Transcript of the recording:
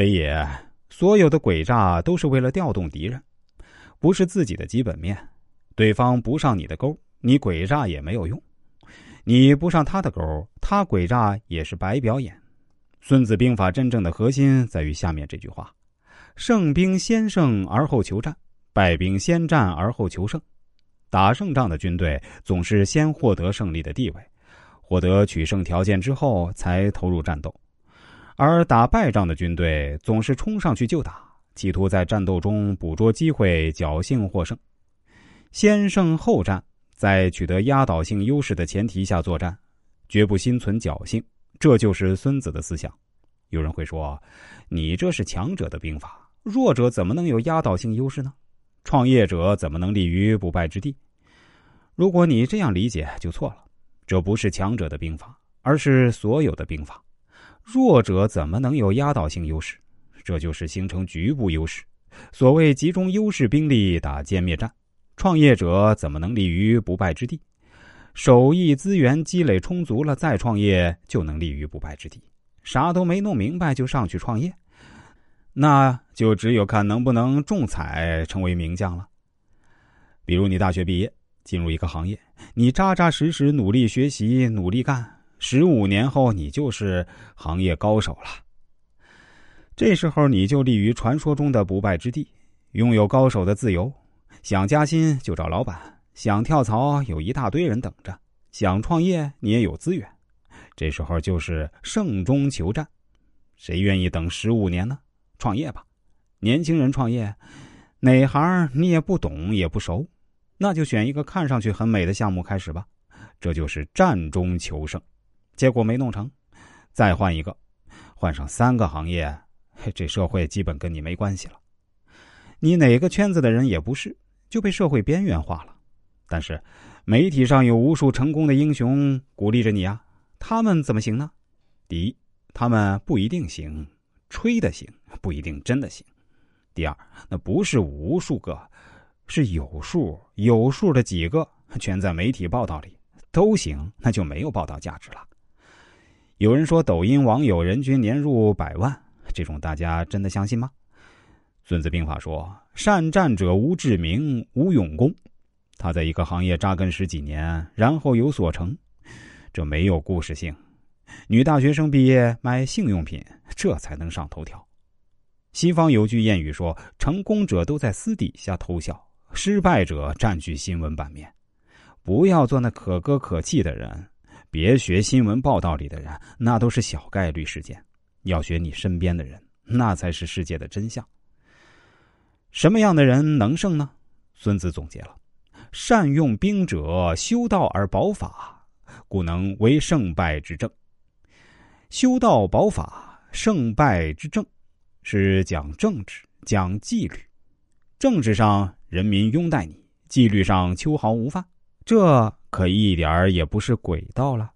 非也，所有的诡诈都是为了调动敌人，不是自己的基本面。对方不上你的钩，你诡诈也没有用；你不上他的钩，他诡诈也是白表演。孙子兵法真正的核心在于下面这句话：胜兵先胜而后求战，败兵先战而后求胜。打胜仗的军队总是先获得胜利的地位，获得取胜条件之后才投入战斗；而打败仗的军队总是冲上去就打，企图在战斗中捕捉机会，侥幸获胜。先胜后战，在取得压倒性优势的前提下作战，绝不心存侥幸。这就是孙子的思想。有人会说：“你这是强者的兵法，弱者怎么能有压倒性优势呢？创业者怎么能立于不败之地？”如果你这样理解，就错了。这不是强者的兵法，而是所有的兵法。弱者怎么能有压倒性优势？这就是形成局部优势。所谓集中优势兵力打歼灭战，创业者怎么能立于不败之地？手艺资源积累充足了，再创业就能立于不败之地。啥都没弄明白就上去创业，那就只有看能不能中彩成为名将了。比如你大学毕业进入一个行业，你扎扎实实努力学习，努力干，十五年后你就是行业高手了。这时候你就立于传说中的不败之地，拥有高手的自由，想加薪就找老板。想跳槽，有一大堆人等着；想创业，你也有资源。这时候就是胜中求战，谁愿意等十五年呢？创业吧，年轻人创业，哪行你也不懂也不熟，那就选一个看上去很美的项目开始吧。这就是战中求胜。结果没弄成，再换一个，换上三个行业，这社会基本跟你没关系了。你哪个圈子的人也不是，就被社会边缘化了。但是，媒体上有无数成功的英雄鼓励着你啊，他们怎么行呢？第一，他们不一定行，吹的行，不一定真的行。第二，那不是无数个，是有数，有数的几个全在媒体报道里都行，那就没有报道价值了。有人说抖音网友人均年入百万，这种大家真的相信吗？孙子兵法说：善战者无志名，无勇功。他在一个行业扎根十几年，然后有所成，这没有故事性。女大学生毕业卖性用品，这才能上头条。西方有句谚语说：“成功者都在私底下偷笑，失败者占据新闻版面。”不要做那可歌可泣的人，别学新闻报道里的人，那都是小概率事件。要学你身边的人，那才是世界的真相。什么样的人能胜呢？孙子总结了。善用兵者，修道而保法，故能为胜败之政。修道保法，胜败之政，是讲政治、讲纪律。政治上人民拥戴你，纪律上秋毫无犯，这可一点儿也不是轨道了。